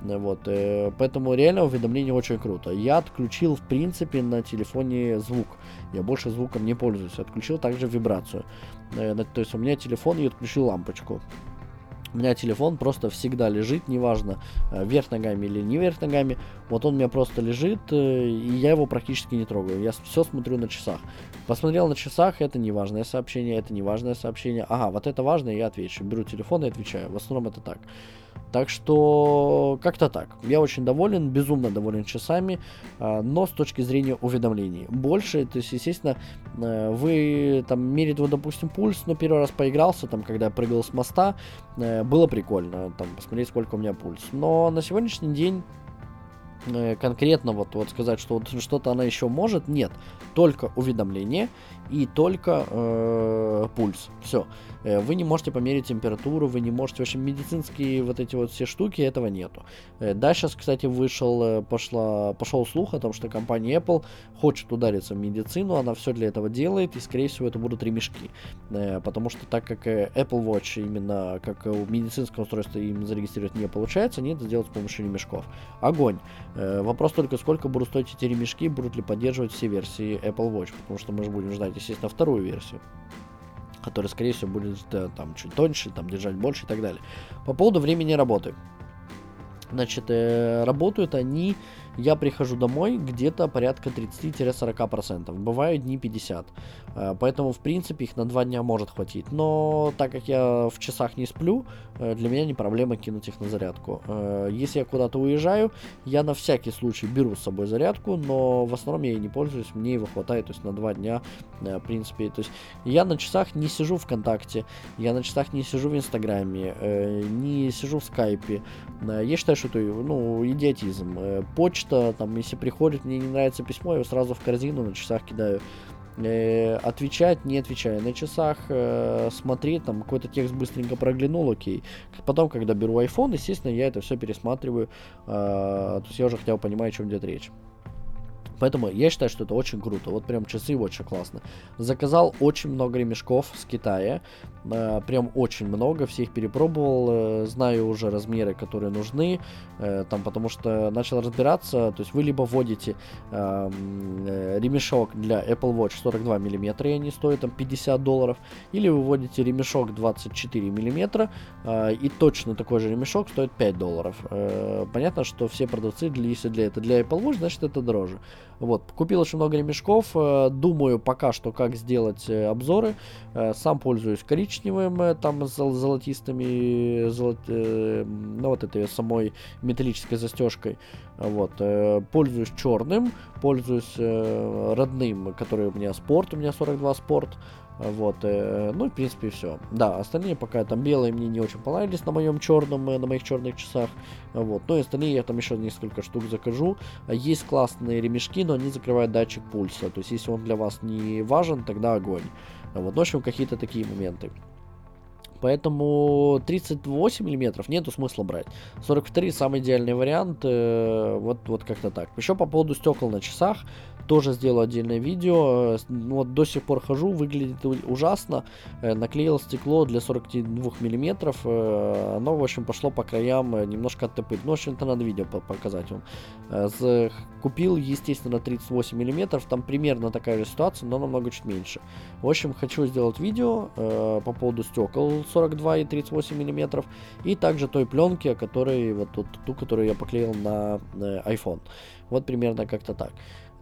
Вот, э, поэтому реально уведомление очень круто. Я отключил, в принципе, на телефоне звук. Я больше звуком не пользуюсь. Отключил также вибрацию. Э, то есть у меня телефон и отключил лампочку. У меня телефон просто всегда лежит, неважно, э, вверх ногами или не вверх ногами. Вот он у меня просто лежит, э, и я его практически не трогаю. Я все смотрю на часах. Посмотрел на часах, это неважное сообщение, это неважное сообщение. Ага, вот это важное, я отвечу. Беру телефон и отвечаю. В основном это так. Так что как-то так. Я очень доволен, безумно доволен часами, а, но с точки зрения уведомлений. Больше, то есть, естественно, э, вы там мерит, вот, допустим, пульс, но первый раз поигрался, там, когда я прыгал с моста, э, было прикольно, там, посмотреть, сколько у меня пульс. Но на сегодняшний день э, конкретно вот, вот сказать, что вот что-то она еще может, нет. Только уведомление и только э, пульс. Все. Э, вы не можете померить температуру, вы не можете, в общем, медицинские вот эти вот все штуки, этого нету. Э, да, сейчас, кстати, вышел, э, пошла, пошел слух о том, что компания Apple хочет удариться в медицину, она все для этого делает, и, скорее всего, это будут ремешки. Потому что так как Apple Watch именно как медицинское устройство им зарегистрировать не получается, они это сделают с помощью ремешков. Огонь. Вопрос только, сколько будут стоить эти ремешки, будут ли поддерживать все версии Apple Watch, потому что мы же будем ждать, естественно, вторую версию который, скорее всего, будет э, там чуть тоньше, там держать больше и так далее. По поводу времени работы. Значит, э, работают они я прихожу домой где-то порядка 30-40%. Бывают дни 50. Э, поэтому, в принципе, их на 2 дня может хватить. Но так как я в часах не сплю, э, для меня не проблема кинуть их на зарядку. Э, если я куда-то уезжаю, я на всякий случай беру с собой зарядку, но в основном я ей не пользуюсь, мне его хватает, то есть на 2 дня, в принципе. То есть я на часах не сижу ВКонтакте, я на часах не сижу в Инстаграме, не сижу в Скайпе. Я считаю, что это ну, идиотизм. Почта почта, там, если приходит, мне не нравится письмо, я его сразу в корзину на часах кидаю. Э, отвечать, не отвечая. На часах э, смотреть, там какой-то текст быстренько проглянул, окей. Потом, когда беру iPhone, естественно, я это все пересматриваю. Э, то есть я уже хотя бы понимаю, о чем идет речь. Поэтому я считаю, что это очень круто. Вот прям часы очень классно. Заказал очень много ремешков с Китая. Э, прям очень много. Всех перепробовал. Э, знаю уже размеры, которые нужны. Э, там, потому что начал разбираться. То есть вы либо вводите э, ремешок для Apple Watch 42 мм, и они стоят там 50 долларов. Или вы вводите ремешок 24 мм, э, и точно такой же ремешок стоит 5 долларов. Э, понятно, что все продавцы, для, если для это для Apple Watch, значит это дороже. Вот, купил очень много ремешков, э, думаю пока что, как сделать э, обзоры. Э, сам пользуюсь коричневым, там с золотистыми, золот, ну вот этой самой металлической застежкой. Вот, пользуюсь черным, пользуюсь родным, который у меня спорт, у меня 42 спорт. Вот, э, ну, в принципе, все. Да, остальные пока там белые мне не очень понравились на моем черном, э, на моих черных часах. Вот, ну и остальные я там еще несколько штук закажу. Есть классные ремешки, но они закрывают датчик пульса. То есть, если он для вас не важен, тогда огонь. Вот, ну, в общем, какие-то такие моменты. Поэтому 38 миллиметров нету смысла брать. 43 самый идеальный вариант. Э, вот, вот как-то так. Еще по поводу стекол на часах тоже сделал отдельное видео. Ну, вот до сих пор хожу, выглядит ужасно. Э, наклеил стекло для 42 миллиметров. Э, оно, в общем, пошло по краям э, немножко оттопыть. Ну, в общем-то, надо видео показать вам. Купил, естественно, 38 миллиметров. Там примерно такая же ситуация, но намного чуть меньше. В общем, хочу сделать видео по поводу стекол 42 и 38 миллиметров. И также той пленки, которой, вот ту, ту, которую я поклеил на iPhone. Вот примерно как-то так.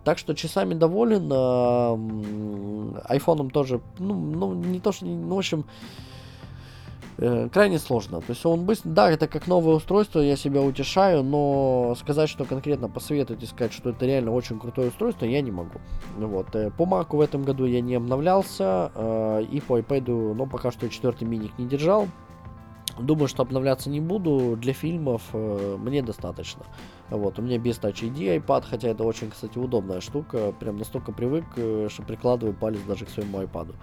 Так что часами доволен. Э, айфоном тоже, ну, ну, не то, что, ну, в общем, э, крайне сложно. То есть он быстро, да, это как новое устройство, я себя утешаю, но сказать, что конкретно посоветовать и сказать, что это реально очень крутое устройство, я не могу. Вот. Э, по Mac в этом году я не обновлялся, и по iPad, ну, пока что четвертый миник не держал. Думаю, что обновляться не буду. Для фильмов э, мне достаточно. Вот, у меня без Touch ID iPad, хотя это очень, кстати, удобная штука. Прям настолько привык, э, что прикладываю палец даже к своему iPad.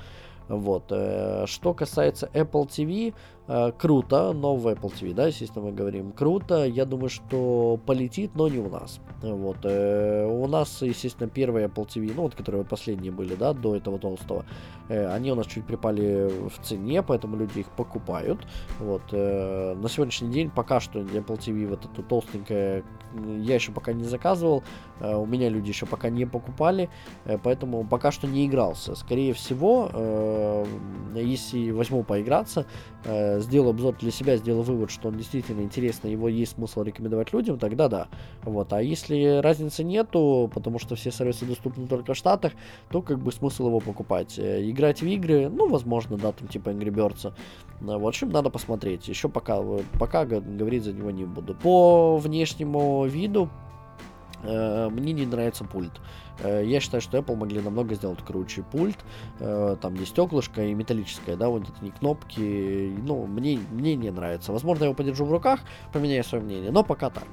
Вот. Э, что касается Apple TV, э, круто, новый Apple TV, да, естественно, мы говорим, круто. Я думаю, что полетит, но не у нас. Вот. Э, у нас, естественно, первые Apple TV, ну вот, которые последние были, да, до этого толстого, они у нас чуть припали в цене, поэтому люди их покупают. Вот. На сегодняшний день пока что Apple TV вот эту толстенькая я еще пока не заказывал, у меня люди еще пока не покупали, поэтому пока что не игрался. Скорее всего, если возьму поиграться, э, сделаю обзор для себя, сделаю вывод, что он действительно интересный, его есть смысл рекомендовать людям, тогда да. Вот. А если разницы нету, потому что все сервисы доступны только в Штатах, то как бы смысл его покупать. Э, играть в игры, ну, возможно, да, там типа Angry Birds. Э, в общем, надо посмотреть. Еще пока, пока говорить за него не буду. По внешнему виду мне не нравится пульт. Э, я считаю, что Apple могли намного сделать круче пульт. Э, там есть стеклышко и металлическое, да, вот это не кнопки. Ну, мне, мне не нравится. Возможно, я его подержу в руках, поменяю свое мнение, но пока так.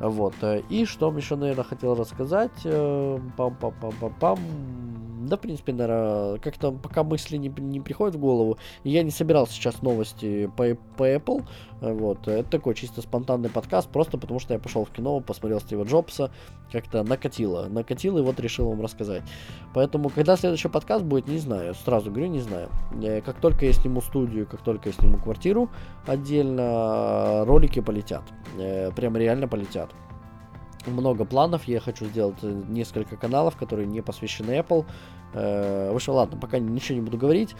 Вот. э, И что вам еще, наверное, хотел рассказать? Э, Пам-пам-пам-пам-пам. Да, в принципе, наверное, как-то пока мысли не, не приходят в голову. Я не собирал сейчас новости по, по Apple. Вот. Это такой чисто спонтанный подкаст, просто потому что я пошел в кино, посмотрел Стива Джобса, как-то накатило. Накатило, и вот решил вам рассказать. Поэтому, когда следующий подкаст будет, не знаю. Сразу говорю, не знаю. Э, Как только я сниму студию, как только я сниму квартиру отдельно, ролики полетят. Прям реально полетят много планов. Я хочу сделать э, несколько каналов, которые не посвящены Apple. Э, В общем, ладно, пока ничего не буду говорить.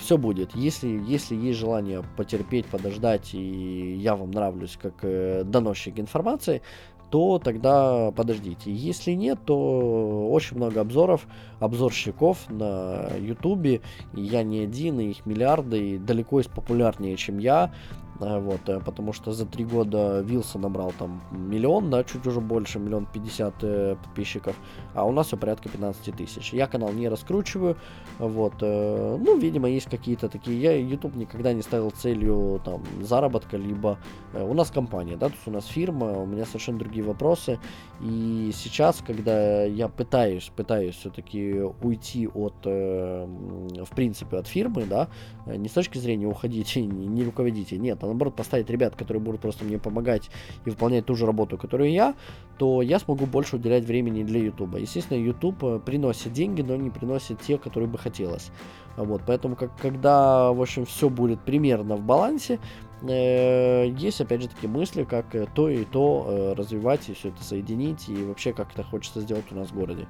Все будет. Если, если есть желание потерпеть, подождать, и я вам нравлюсь как э, доносчик информации, то тогда подождите. Если нет, то очень много обзоров, обзорщиков на Ютубе. Я не один, и их миллиарды, и далеко есть популярнее, чем я. А, Вот, э, потому что за три года Вилса набрал там миллион, да, чуть уже больше, миллион пятьдесят э, подписчиков, а у нас все порядка 15 тысяч. Я канал не раскручиваю, вот, э, ну, видимо, есть какие-то такие, я YouTube никогда не ставил целью там заработка, либо э, у нас компания, да, то есть у нас фирма, у меня совершенно другие вопросы, и сейчас, когда я пытаюсь, пытаюсь все-таки уйти от, э, в принципе, от фирмы, да, э, не с точки зрения уходить не руководите, нет, а наоборот поставить ребят, которые будут просто мне помогать и выполнять ту же работу, которую я, то я смогу больше уделять времени для YouTube. Естественно, YouTube э, приносит деньги, но не приносит те, которые бы хотелось. Вот, поэтому, как, когда, в общем, все будет примерно в балансе, э, есть, опять же, такие мысли, как э, то и то развивать и все это соединить, и вообще как это хочется сделать у нас в городе.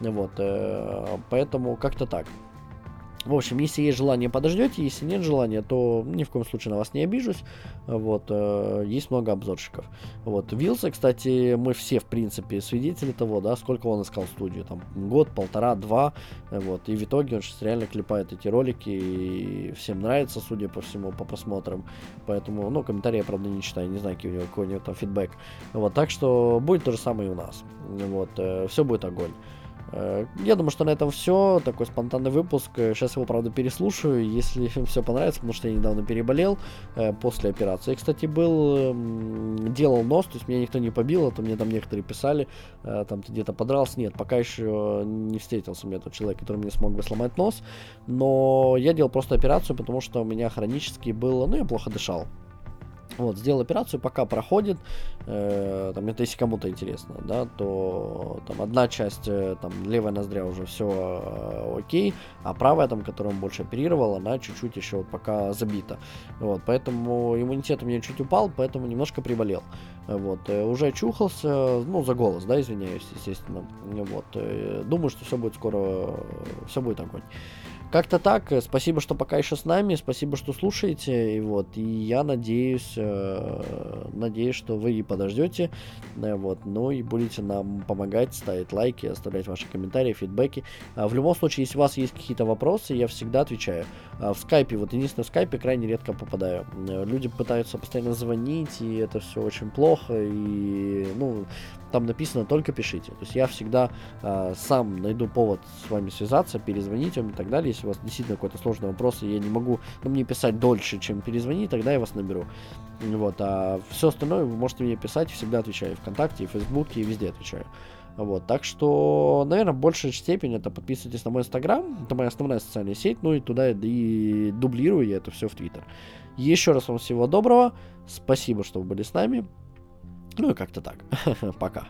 Вот, поэтому как-то так. В общем, если есть желание, подождете, если нет желания, то ни в коем случае на вас не обижусь. Вот, э, есть много обзорщиков. Вот, Вилса, кстати, мы все, в принципе, свидетели того, да, сколько он искал студию, там, год, полтора, два, э, вот, и в итоге он сейчас реально клепает эти ролики, и всем нравится, судя по всему, по просмотрам, поэтому, ну, комментарии я, правда, не читаю, не знаю, какой у него, какой у него там фидбэк, вот, так что будет то же самое и у нас, вот, все будет огонь. Э, Я думаю, что на этом все. Такой спонтанный выпуск. Э, Сейчас его, правда, переслушаю, если все понравится, потому что я недавно переболел э, после операции. Кстати, был, эм, делал нос, то есть меня никто не побил, а то мне там некоторые писали, э, там ты где-то подрался. Нет, пока еще не встретился мне тот человек, который мне смог бы сломать нос. Но я делал просто операцию, потому что у меня хронически было, ну, я плохо дышал. Вот, сделал операцию, пока проходит, э, там, это если кому-то интересно, да, то там одна часть, э, там, левая ноздря уже все э, окей, а правая, там, которую он больше оперировал, она чуть-чуть еще вот пока забита. Вот, поэтому иммунитет у меня чуть упал, поэтому немножко приболел. Вот, э, уже очухался, ну, за голос, да, извиняюсь, естественно. Вот, э, думаю, что все будет скоро, все будет огонь. Как-то так. Спасибо, что пока еще с нами. Спасибо, что слушаете. И вот. И я надеюсь, э, надеюсь, что вы и подождете. Э, вот. Ну и будете нам помогать, ставить лайки, оставлять ваши комментарии, фидбэки. А в любом случае, если у вас есть какие-то вопросы, я всегда отвечаю. А в скайпе, вот единственное, в скайпе крайне редко попадаю. Э, Люди пытаются постоянно звонить, и это все очень плохо. И, ну, там написано только пишите. То есть я всегда э, сам найду повод с вами связаться, перезвонить вам и так далее. Если у вас действительно какой-то сложный вопрос, и я не могу ну, мне писать дольше, чем перезвонить, тогда я вас наберу. Вот, а все остальное вы можете мне писать, всегда отвечаю. ВКонтакте, и в Фейсбуке, и везде отвечаю. Вот, так что, наверное, большая степень это подписывайтесь на мой инстаграм, это моя основная социальная сеть, ну и туда и дублирую я это все в твиттер. Еще раз вам всего доброго, спасибо, что вы были с нами, ну и как-то так. Пока.